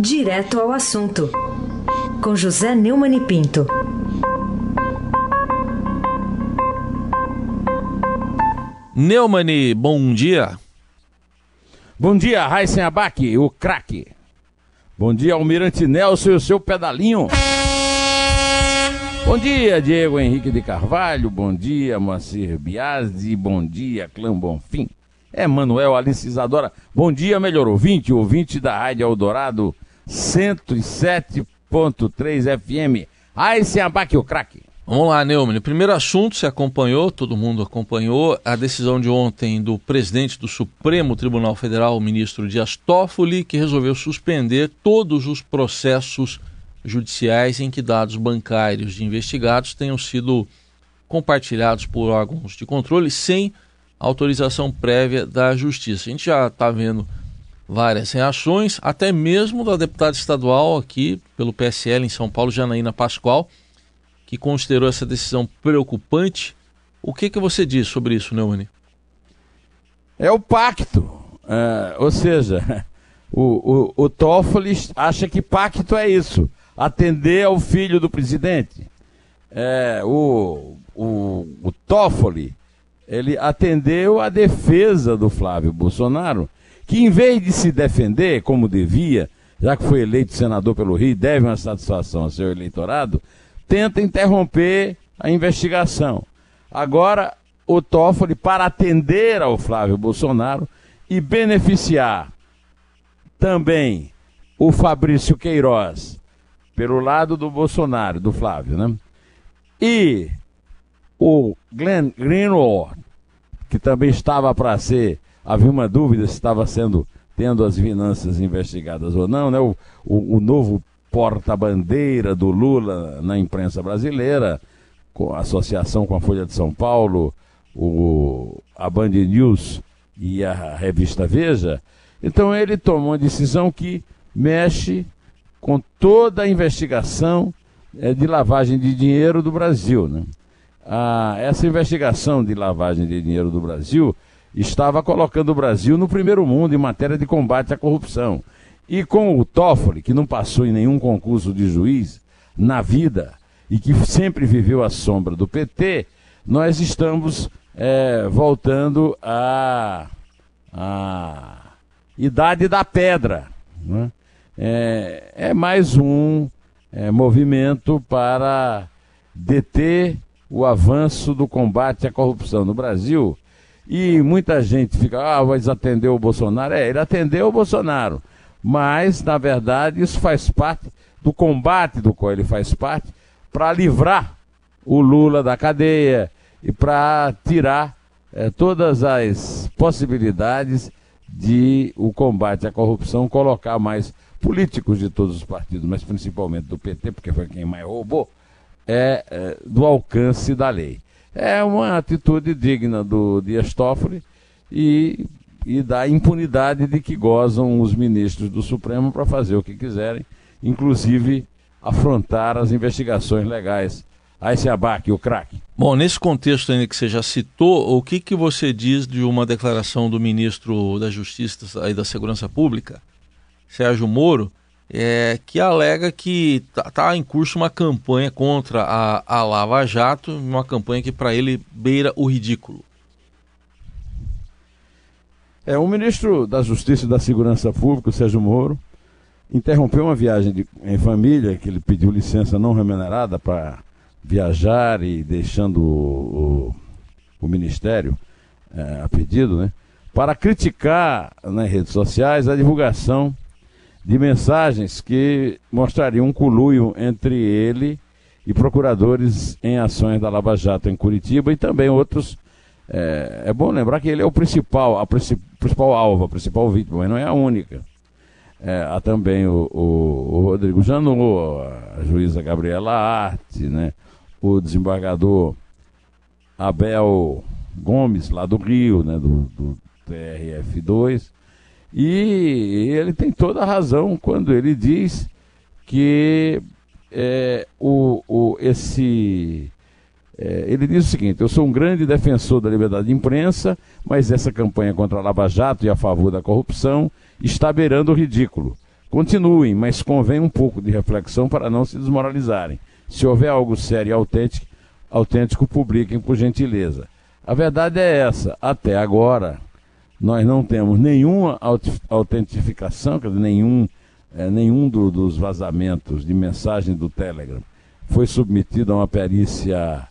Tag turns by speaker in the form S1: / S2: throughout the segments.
S1: Direto ao assunto, com José Neumann e Pinto.
S2: Neumani, bom dia.
S3: Bom dia, Raíssen Abac, o craque. Bom dia, Almirante Nelson e o seu pedalinho. Bom dia, Diego Henrique de Carvalho. Bom dia, Moacir Biasi. Bom dia, Clã Bonfim. É Manuel Alice Isadora. Bom dia, melhor ouvinte, ouvinte da Rádio Eldorado 107.3 FM. Aí se abaque o craque.
S2: Vamos lá, Neumann. Primeiro assunto, você acompanhou, todo mundo acompanhou, a decisão de ontem do presidente do Supremo Tribunal Federal, o ministro Dias Toffoli, que resolveu suspender todos os processos judiciais em que dados bancários de investigados tenham sido compartilhados por órgãos de controle sem autorização prévia da Justiça. A gente já está vendo várias reações, até mesmo da deputada estadual aqui pelo PSL em São Paulo, Janaína Pascoal, que considerou essa decisão preocupante. O que, que você diz sobre isso, Neune?
S3: É o pacto. É, ou seja, o, o, o Toffoli acha que pacto é isso atender ao filho do presidente. É, o, o, o Toffoli ele atendeu a defesa do Flávio Bolsonaro, que em vez de se defender como devia, já que foi eleito senador pelo Rio, deve uma satisfação ao seu eleitorado, tenta interromper a investigação. Agora, o Toffoli, para atender ao Flávio Bolsonaro e beneficiar também o Fabrício Queiroz, pelo lado do Bolsonaro, do Flávio, né? E o Glenn Greenwald, que também estava para ser, havia uma dúvida se estava sendo, tendo as finanças investigadas ou não, né? O, o, o novo porta-bandeira do Lula na imprensa brasileira, com associação com a Folha de São Paulo, o, a Band News e a revista Veja. Então ele tomou uma decisão que mexe com toda a investigação é, de lavagem de dinheiro do Brasil. Né? Ah, essa investigação de lavagem de dinheiro do Brasil estava colocando o Brasil no primeiro mundo em matéria de combate à corrupção. E com o Toffoli, que não passou em nenhum concurso de juiz na vida e que sempre viveu à sombra do PT, nós estamos é, voltando à, à idade da pedra. Né? É, é, mais um é, movimento para deter o avanço do combate à corrupção no Brasil. E muita gente fica, ah, vai atender o Bolsonaro. É, ele atendeu o Bolsonaro. Mas, na verdade, isso faz parte do combate do qual ele faz parte para livrar o Lula da cadeia e para tirar é, todas as possibilidades de o combate à corrupção colocar mais políticos de todos os partidos, mas principalmente do PT, porque foi quem mais roubou, é, é, do alcance da lei. É uma atitude digna do Dias Toffoli e, e da impunidade de que gozam os ministros do Supremo para fazer o que quiserem, inclusive afrontar as investigações legais. Aí se abaque o craque.
S2: Bom, nesse contexto ainda que você já citou, o que, que você diz de uma declaração do ministro da Justiça e da Segurança Pública, Sérgio Moro, é, que alega que está tá em curso uma campanha contra a, a Lava Jato, uma campanha que para ele beira o ridículo.
S3: É, o ministro da Justiça e da Segurança Pública, Sérgio Moro, interrompeu uma viagem de, em família, que ele pediu licença não remunerada para viajar e deixando o, o, o Ministério é, a pedido, né, para criticar nas redes sociais a divulgação de mensagens que mostrariam um coluio entre ele e procuradores em ações da Lava Jato em Curitiba e também outros. É, é bom lembrar que ele é o principal, a principal alvo, a principal vítima, mas não é a única. É, há também o, o, o Rodrigo Janot, a juíza Gabriela Arte, né? o desembargador Abel Gomes, lá do Rio, né? do, do TRF2, e ele tem toda a razão quando ele diz que é, o, o, esse. É, ele diz o seguinte: eu sou um grande defensor da liberdade de imprensa, mas essa campanha contra a Lava Jato e a favor da corrupção está beirando o ridículo. continuem, mas convém um pouco de reflexão para não se desmoralizarem. Se houver algo sério e autêntico, autêntico publiquem por gentileza. A verdade é essa, até agora nós não temos nenhuma autentificação, quer dizer, nenhum, é, nenhum do, dos vazamentos de mensagem do Telegram foi submetido a uma perícia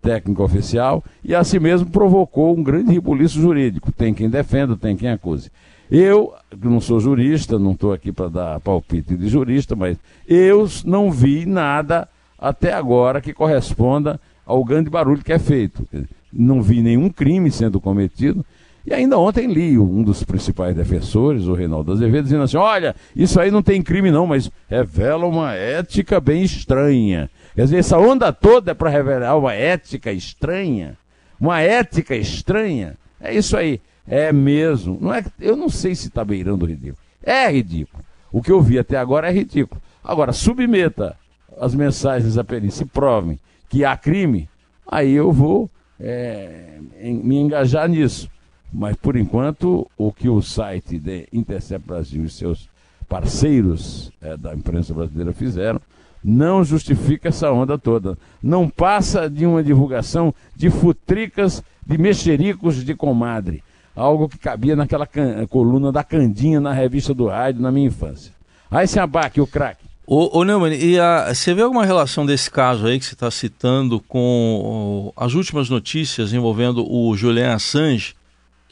S3: técnica oficial e assim mesmo provocou um grande ribuliço jurídico. Tem quem defenda, tem quem acuse. Eu, que não sou jurista, não estou aqui para dar palpite de jurista, mas eu não vi nada até agora que corresponda ao grande barulho que é feito. Não vi nenhum crime sendo cometido. E ainda ontem li um dos principais defensores, o Reinaldo Azevedo, dizendo assim: olha, isso aí não tem crime não, mas revela uma ética bem estranha. Quer dizer, essa onda toda é para revelar uma ética estranha. Uma ética estranha. É isso aí. É mesmo. Não é, eu não sei se está beirando o ridículo. É ridículo. O que eu vi até agora é ridículo. Agora, submeta as mensagens à perícia e provem que há crime, aí eu vou é, me engajar nisso. Mas, por enquanto, o que o site de Intercept Brasil e seus parceiros é, da imprensa brasileira fizeram não justifica essa onda toda. Não passa de uma divulgação de futricas, de mexericos de comadre. Algo que cabia naquela coluna da Candinha na revista do rádio na minha infância. Aí se abaque o craque.
S2: Ô, ô Neumann, e a, você vê alguma relação desse caso aí que você está citando com as últimas notícias envolvendo o Julian Assange,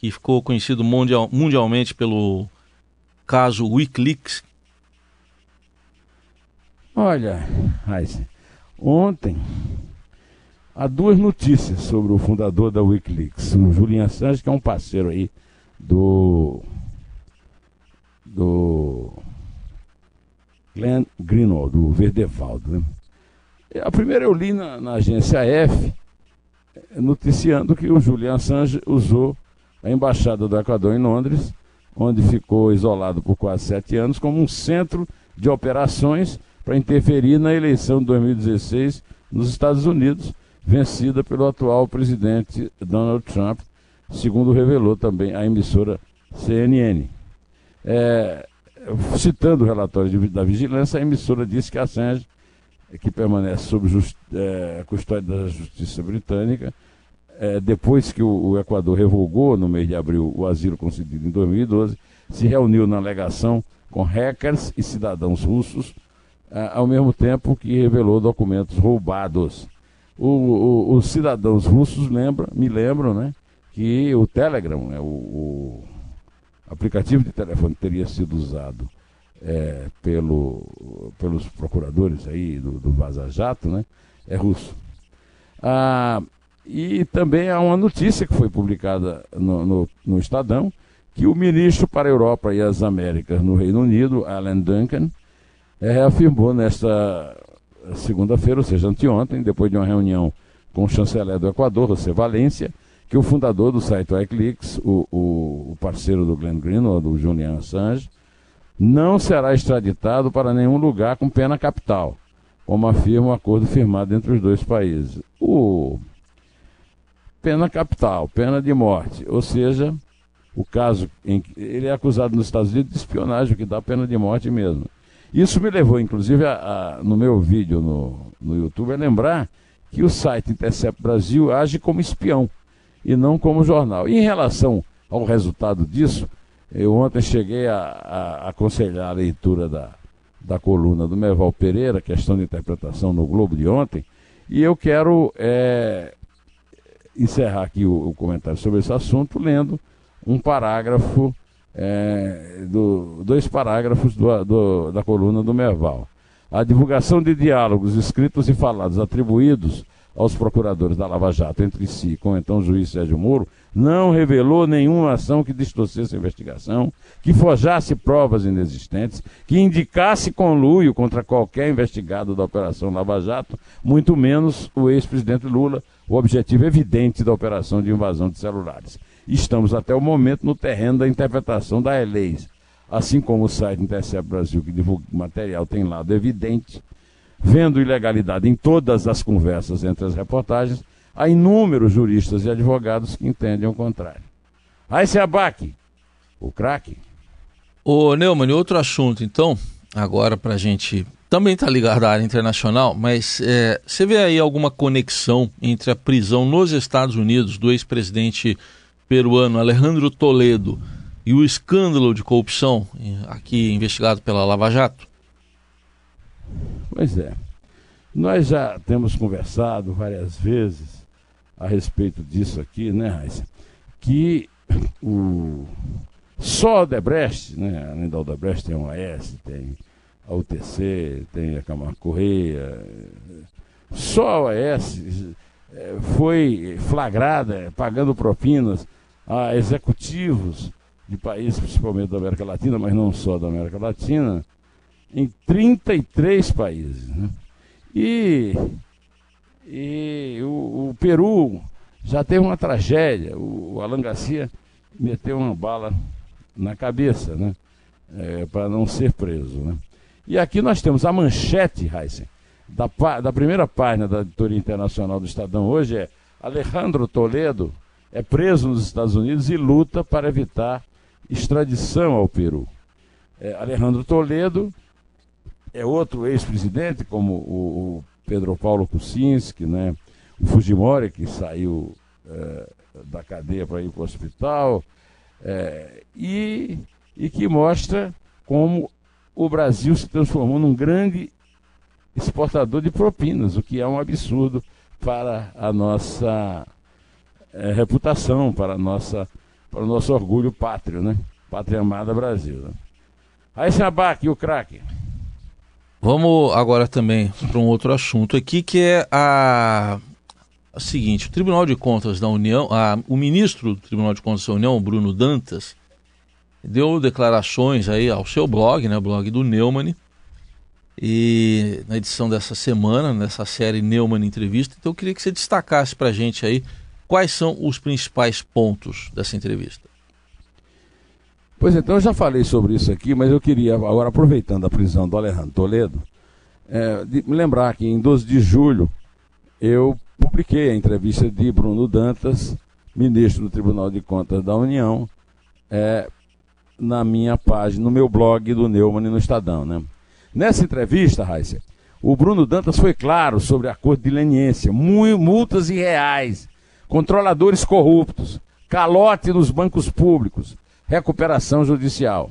S2: que ficou conhecido mundial, mundialmente pelo caso Wikileaks,
S3: Olha, ontem há duas notícias sobre o fundador da Wikileaks, o Julian Assange, que é um parceiro aí do do Glenn Greenwald, do Verdevaldo. Né? A primeira eu li na, na agência F, noticiando que o Julian Assange usou a embaixada do Equador em Londres, onde ficou isolado por quase sete anos, como um centro de operações para interferir na eleição de 2016 nos Estados Unidos, vencida pelo atual presidente Donald Trump, segundo revelou também a emissora CNN. É, citando o relatório de, da vigilância, a emissora disse que Assange, que permanece sob just, é, custódia da justiça britânica, é, depois que o, o, Equador revogou no mês de abril o asilo concedido em 2012, se reuniu na alegação com hackers e cidadãos russos ao mesmo tempo que revelou documentos roubados. O, o, os cidadãos russos lembram, me lembram né, que o Telegram, né, o, o aplicativo de telefone teria sido usado é, pelo, pelos procuradores aí do, do Vaza Jato, né, é russo. Ah, e também há uma notícia que foi publicada no, no, no Estadão, que o ministro para a Europa e as Américas no Reino Unido, Alan Duncan, é, afirmou nesta segunda-feira, ou seja, anteontem, depois de uma reunião com o chanceler do Equador, José Valência, que o fundador do site Wikileaks, o, o, o parceiro do Glenn Greenwald, do Julian Assange, não será extraditado para nenhum lugar com pena capital, como afirma o acordo firmado entre os dois países. O pena capital, pena de morte, ou seja, o caso em que ele é acusado nos Estados Unidos de espionagem, o que dá pena de morte mesmo. Isso me levou, inclusive, a, a, no meu vídeo no, no YouTube, a lembrar que o site Intercept Brasil age como espião e não como jornal. E em relação ao resultado disso, eu ontem cheguei a, a aconselhar a leitura da, da coluna do Merval Pereira, questão de interpretação no Globo de ontem, e eu quero é, encerrar aqui o, o comentário sobre esse assunto lendo um parágrafo é, do, dois parágrafos do, do, da coluna do Merval. A divulgação de diálogos escritos e falados atribuídos aos procuradores da Lava Jato entre si com o então juiz Sérgio Moro não revelou nenhuma ação que distorcesse a investigação, que forjasse provas inexistentes, que indicasse conluio contra qualquer investigado da Operação Lava Jato, muito menos o ex-presidente Lula, o objetivo evidente da operação de invasão de celulares. Estamos até o momento no terreno da interpretação das leis. Assim como o site Intercept Brasil, que divulga material, tem lado evidente, vendo ilegalidade em todas as conversas entre as reportagens, há inúmeros juristas e advogados que entendem o contrário. Aí se abaque, o craque.
S2: Ô Neumann, outro assunto, então, agora para a gente também está ligado à área internacional, mas é, você vê aí alguma conexão entre a prisão nos Estados Unidos do ex-presidente peruano Alejandro Toledo e o escândalo de corrupção aqui investigado pela Lava Jato?
S3: Pois é. Nós já temos conversado várias vezes a respeito disso aqui, né, Raíssa? Que o só a Debrecht, né, além da Odebrecht tem a OAS, tem a UTC, tem a Camargo Correia. Só a OAS eh, foi flagrada pagando propinas a executivos de países, principalmente da América Latina, mas não só da América Latina, em 33 países. Né? E, e o, o, Peru já teve uma tragédia. O, o Alan Garcia meteu uma bala na cabeça, né? É, para não ser preso. Né? E aqui nós temos a manchete, Heisen, da, da primeira página da editoria internacional do Estadão hoje é Alejandro Toledo é preso nos Estados Unidos e luta para evitar extradição ao Peru. É, Alejandro Toledo é outro ex-presidente, como o, o, Pedro Paulo Kuczynski, né? o Fujimori, que saiu é, da cadeia para ir para o hospital, é, e, e que mostra como o Brasil se transformou num grande exportador de propinas, o que é um absurdo para a nossa é, reputação, para, a nossa, para o nosso orgulho pátrio, né? Pátria amada Brasil. Né? Aí abaque o craque.
S2: Vamos agora também para um outro assunto aqui, que é a, a seguinte: o Tribunal de Contas da União, a, o ministro do Tribunal de Contas da União, Bruno Dantas, deu declarações aí ao seu blog, né, blog do Neumann, e na edição dessa semana, nessa série Neumann Entrevista. Então eu queria que você destacasse para a gente aí quais são os principais pontos dessa entrevista.
S3: Pois então, eu já falei sobre isso aqui, mas eu queria, agora aproveitando a prisão do Alejandro Toledo, é, de, me lembrar que em 12 de julho eu publiquei a entrevista de Bruno Dantas, ministro do Tribunal de Contas da União, é, na minha página, no meu blog do Neumann no Estadão. Né? Nessa entrevista, Raíssa, o Bruno Dantas foi claro sobre acordo de leniência, multas irreais, controladores corruptos, calote nos bancos públicos, recuperação judicial.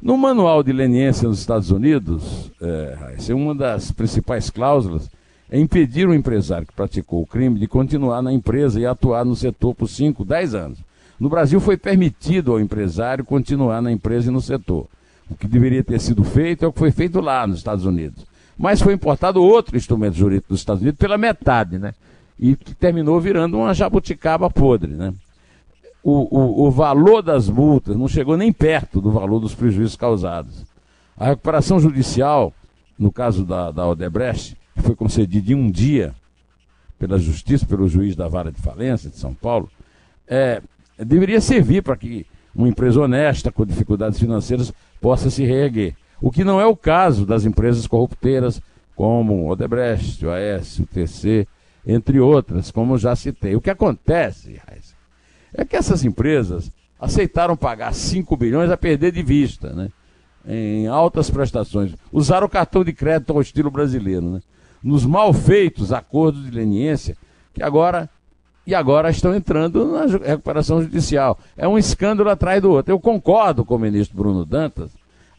S3: No manual de leniência nos Estados Unidos, é, Raíssa, uma das principais cláusulas é impedir o empresário que praticou o crime de continuar na empresa e atuar no setor por 5, 10 anos. No Brasil foi permitido ao empresário continuar na empresa e no setor. O que deveria ter sido feito é o que foi feito lá nos Estados Unidos. Mas foi importado outro instrumento jurídico dos Estados Unidos pela metade, né? E que terminou virando uma jabuticaba podre, né? O, o, o valor das multas não chegou nem perto do valor dos prejuízos causados. A recuperação judicial, no caso da, da Odebrecht, que foi concedida em um dia pela Justiça, pelo juiz da Vara de Falência de São Paulo, é, deveria servir para que uma empresa honesta, com dificuldades financeiras, possa se reerguer. O que não é o caso das empresas corrupteiras, como Odebrecht, OAS, o TC, entre outras, como já citei. O que acontece, Raiz, é que essas empresas aceitaram pagar 5 bilhões a perder de vista, né? em altas prestações. Usaram o cartão de crédito ao estilo brasileiro. Né? Nos mal feitos acordos de leniência, que agora e agora estão entrando na recuperação judicial. É um escândalo atrás do outro. Eu concordo com o ministro Bruno Dantas,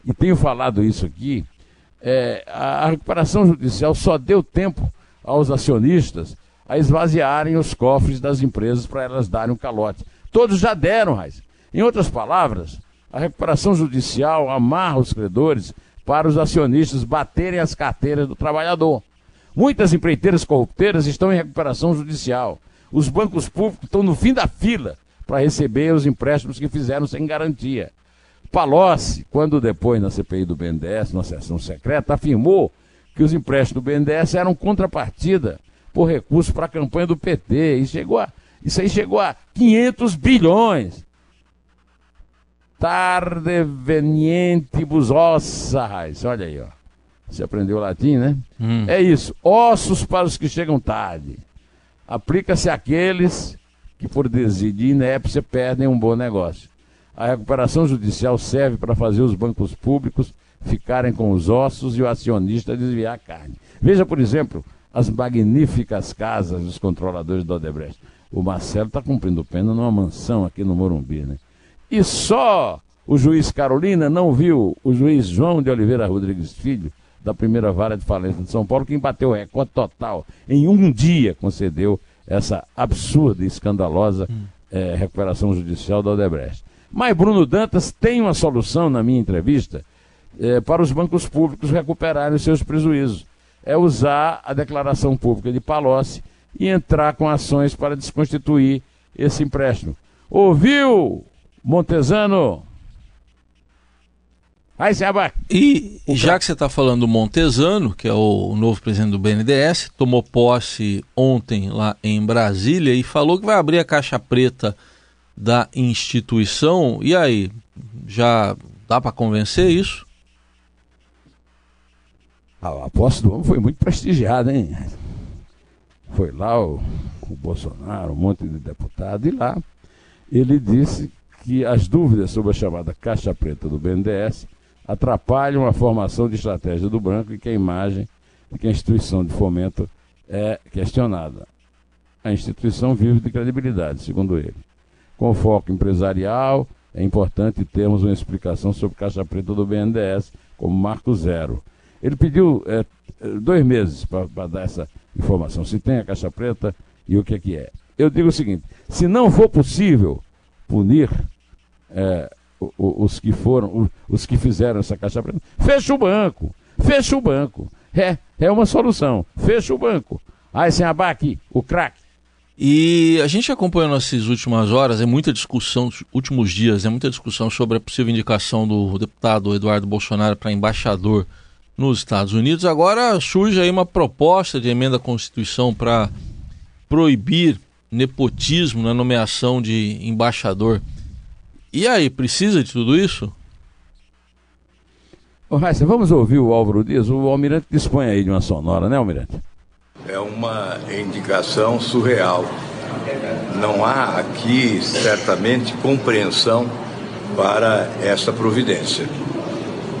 S3: e tenho falado isso aqui, é, a recuperação judicial só deu tempo aos acionistas a esvaziarem os cofres das empresas para elas darem um calote. Todos já deram, Raiz. Em outras palavras, a recuperação judicial amarra os credores para os acionistas baterem as carteiras do trabalhador. Muitas empreiteiras corrupteiras estão em recuperação judicial. Os bancos públicos estão no fim da fila para receber os empréstimos que fizeram sem garantia. Palocci, quando depois na CPI do BNDES, na sessão secreta, afirmou que os empréstimos do BNDES eram contrapartida por recursos para a campanha do PT. E chegou a, isso aí chegou a 500 bilhões. Tarde venientibus ossas. Olha aí, ó. Você aprendeu latim, né? Hum. É isso. Ossos para os que chegam tarde aplica-se àqueles que, por desídia e inépcia, perdem um bom negócio. A recuperação judicial serve para fazer os bancos públicos ficarem com os ossos e o acionista desviar a carne. Veja, por exemplo, as magníficas casas dos controladores do Odebrecht. O Marcelo está cumprindo pena numa mansão aqui no Morumbi, né? E só o juiz Carolina não viu o juiz João de Oliveira Rodrigues Filho, da primeira vara de falência de São Paulo, que bateu o recorde total. Em um dia concedeu essa absurda e escandalosa hum. é, recuperação judicial da Odebrecht. Mas Bruno Dantas tem uma solução na minha entrevista é, para os bancos públicos recuperarem os seus prejuízos. É usar a declaração pública de Palocci e entrar com ações para desconstituir esse empréstimo. Ouviu, Montesano?
S2: Aí, Seba. E já que você está falando do Montesano, que é o novo presidente do BNDES, tomou posse ontem lá em Brasília e falou que vai abrir a caixa preta da instituição. E aí, já dá para convencer isso?
S3: A posse do homem foi muito prestigiada, hein? Foi lá o, o Bolsonaro, um monte de deputado, e lá ele disse que as dúvidas sobre a chamada caixa preta do BNDES atrapalham a formação de estratégia do branco e que a imagem de que a instituição de fomento é questionada. A instituição vive de credibilidade, segundo ele. Com foco empresarial, é importante termos uma explicação sobre caixa preta do BNDES como marco zero. Ele pediu é, dois meses para dar essa informação, se tem a caixa preta e o que é que é. Eu digo o seguinte: se não for possível punir é, os que foram, os que fizeram essa caixa preta, fecha o banco, fecha o banco. É, é uma solução, fecha o banco. Aí sem abaque, o craque.
S2: E a gente acompanhou nessas últimas horas, é muita discussão, últimos dias, é muita discussão sobre a possível indicação do deputado Eduardo Bolsonaro para embaixador nos Estados Unidos. Agora surge aí uma proposta de emenda à Constituição para proibir nepotismo na nomeação de embaixador. E aí, precisa de tudo isso?
S3: Ô, Raíssa, vamos ouvir o Álvaro Dias. O Almirante dispõe aí de uma sonora, né, Almirante?
S4: É uma indicação surreal. Não há aqui, certamente, compreensão para essa providência.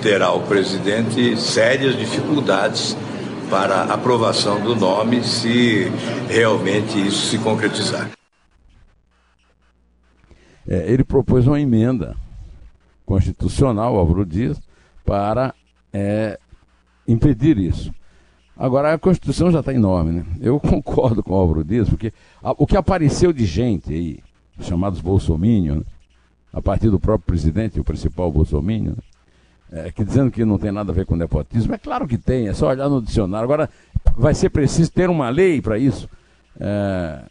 S4: Terá o presidente sérias dificuldades para aprovação do nome se realmente isso se concretizar
S3: é, ele propôs uma emenda constitucional, Álvaro Dias, para é, impedir isso. Agora, a Constituição já está enorme, né? Eu concordo com o Álvaro Dias, porque a, o que apareceu de gente aí, chamados bolsominions, né? a partir do próprio presidente, o principal bolsominion, né? É, que dizendo que não tem nada a ver com nepotismo, é claro que tem, é só olhar no dicionário. Agora, vai ser preciso ter uma lei para isso. É,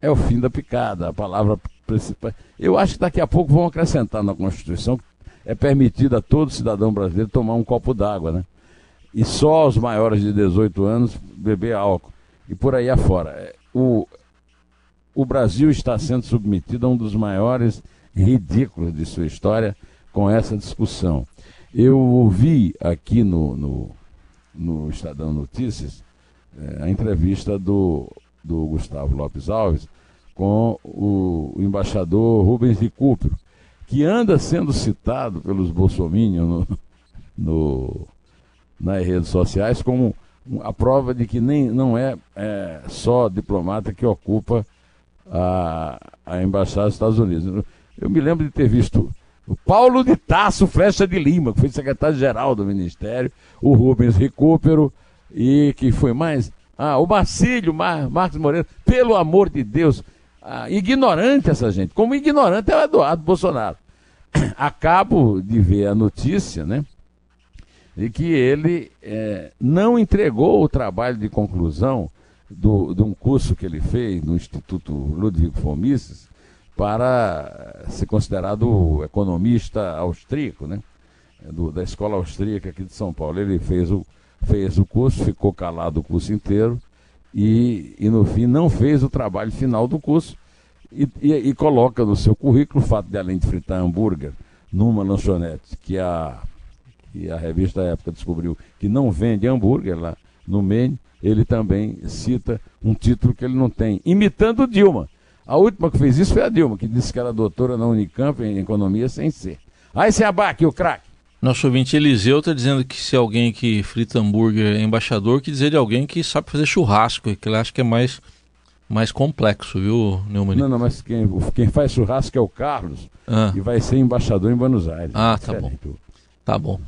S3: é o fim da picada, a palavra principal. Eu acho que daqui a pouco vão acrescentar na Constituição que é permitido a todo cidadão brasileiro tomar um copo d'água, né? E só os maiores de 18 anos beber álcool. E por aí afora. É, o, o Brasil está sendo submetido a um dos maiores ridículos de sua história com essa discussão. Eu ouvi aqui no, no, no Estadão Notícias é, a entrevista do, do Gustavo Lopes Alves, com o, embaixador Rubens Recupero, que anda sendo citado pelos bolsominions no, no, nas redes sociais como a prova de que nem, não é, é só diplomata que ocupa a, a embaixada dos Estados Unidos. Eu me lembro de ter visto o Paulo de Tasso Flecha de Lima, que foi secretário-geral do Ministério, o Rubens Recupero, e que foi mais. Ah, o Marcílio Mar, Marcos Moreira, pelo amor de Deus, ah, ignorante essa gente, como ignorante é o Eduardo Bolsonaro. Acabo de ver a notícia, né? De que ele é, não entregou o trabalho de conclusão do, de um curso que ele fez no Instituto Ludwig von Mises para ser considerado economista austríaco, né? Do, da escola austríaca aqui de São Paulo. Ele fez o, fez o curso, ficou calado o curso inteiro e, e no fim não fez o trabalho final do curso e, e, e, coloca no seu currículo o fato de, além de fritar hambúrguer numa lanchonete que a, que a revista da época descobriu que não vende hambúrguer lá no Maine, ele também cita um título que ele não tem, imitando Dilma. A última que fez isso foi a Dilma, que disse que era doutora na Unicamp em economia sem ser. Aí se abaque o craque.
S2: Nosso ouvinte Eliseu está dizendo que se alguém que frita hambúrguer é embaixador, que dizer de alguém que sabe fazer churrasco, que ele acha que é mais, mais complexo, viu, Neumann?
S3: Não, não, mas quem, quem faz churrasco é o Carlos
S2: Ah.
S3: e vai ser embaixador em Buenos Aires.
S2: Ah, tá
S3: Diferente.
S2: Tá bom.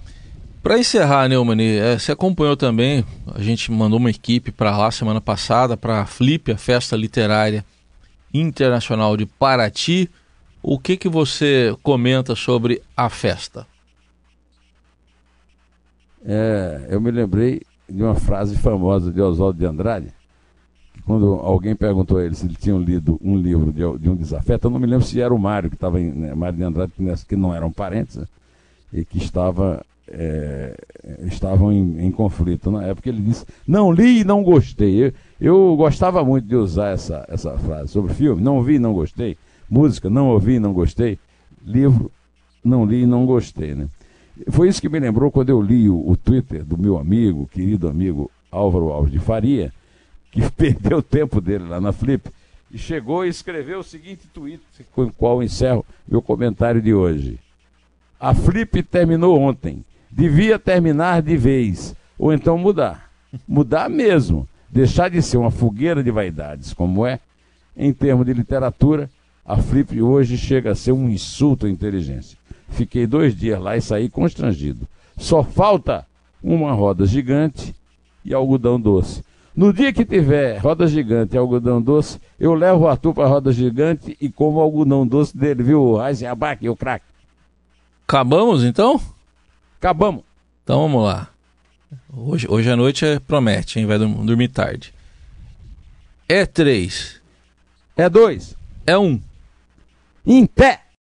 S2: Para encerrar, Neumann, eh, você acompanhou também, a gente mandou uma equipe para lá semana passada, para a Flip, a Festa Literária Internacional de Paraty. O que, que você comenta sobre a festa?
S3: É, eu me lembrei de uma frase famosa de Oswaldo de Andrade, quando alguém perguntou a ele se ele tinha lido um livro de, de um desafeto, eu não me lembro se era o Mário, que estava em. Né, Mário de Andrade, nessa- que não eram parentes, né, e que estava, é, estavam em, em conflito. Na época ele disse: Não li e não gostei. Eu, eu gostava muito de usar essa, essa frase sobre filme: Não vi não gostei. Música: Não ouvi não gostei. Livro: Não li não gostei. Né? Foi isso que me lembrou quando eu li o, o Twitter do meu amigo, querido amigo Álvaro Alves de Faria, que perdeu o tempo dele lá na Flip, e chegou e escreveu o seguinte tweet, com o qual encerro meu comentário de hoje. A Flip terminou ontem. Devia terminar de vez. Ou então mudar. Mudar mesmo. Deixar de ser uma fogueira de vaidades, como é. Em termos de literatura, a Flip hoje chega a ser um insulto à inteligência. Fiquei dois dias lá e saí constrangido. Só falta uma roda gigante e algodão doce. No dia que tiver roda gigante e algodão doce, eu levo o Arthur para a roda gigante e como o algodão doce dele, viu? Eisenbach e o craque.
S2: Acabamos então?
S3: Acabamos.
S2: Então vamos lá. Hoje, hoje à noite é, promete, hein? Vai dormir tarde. É três.
S3: É dois.
S2: É um.
S3: Em pé.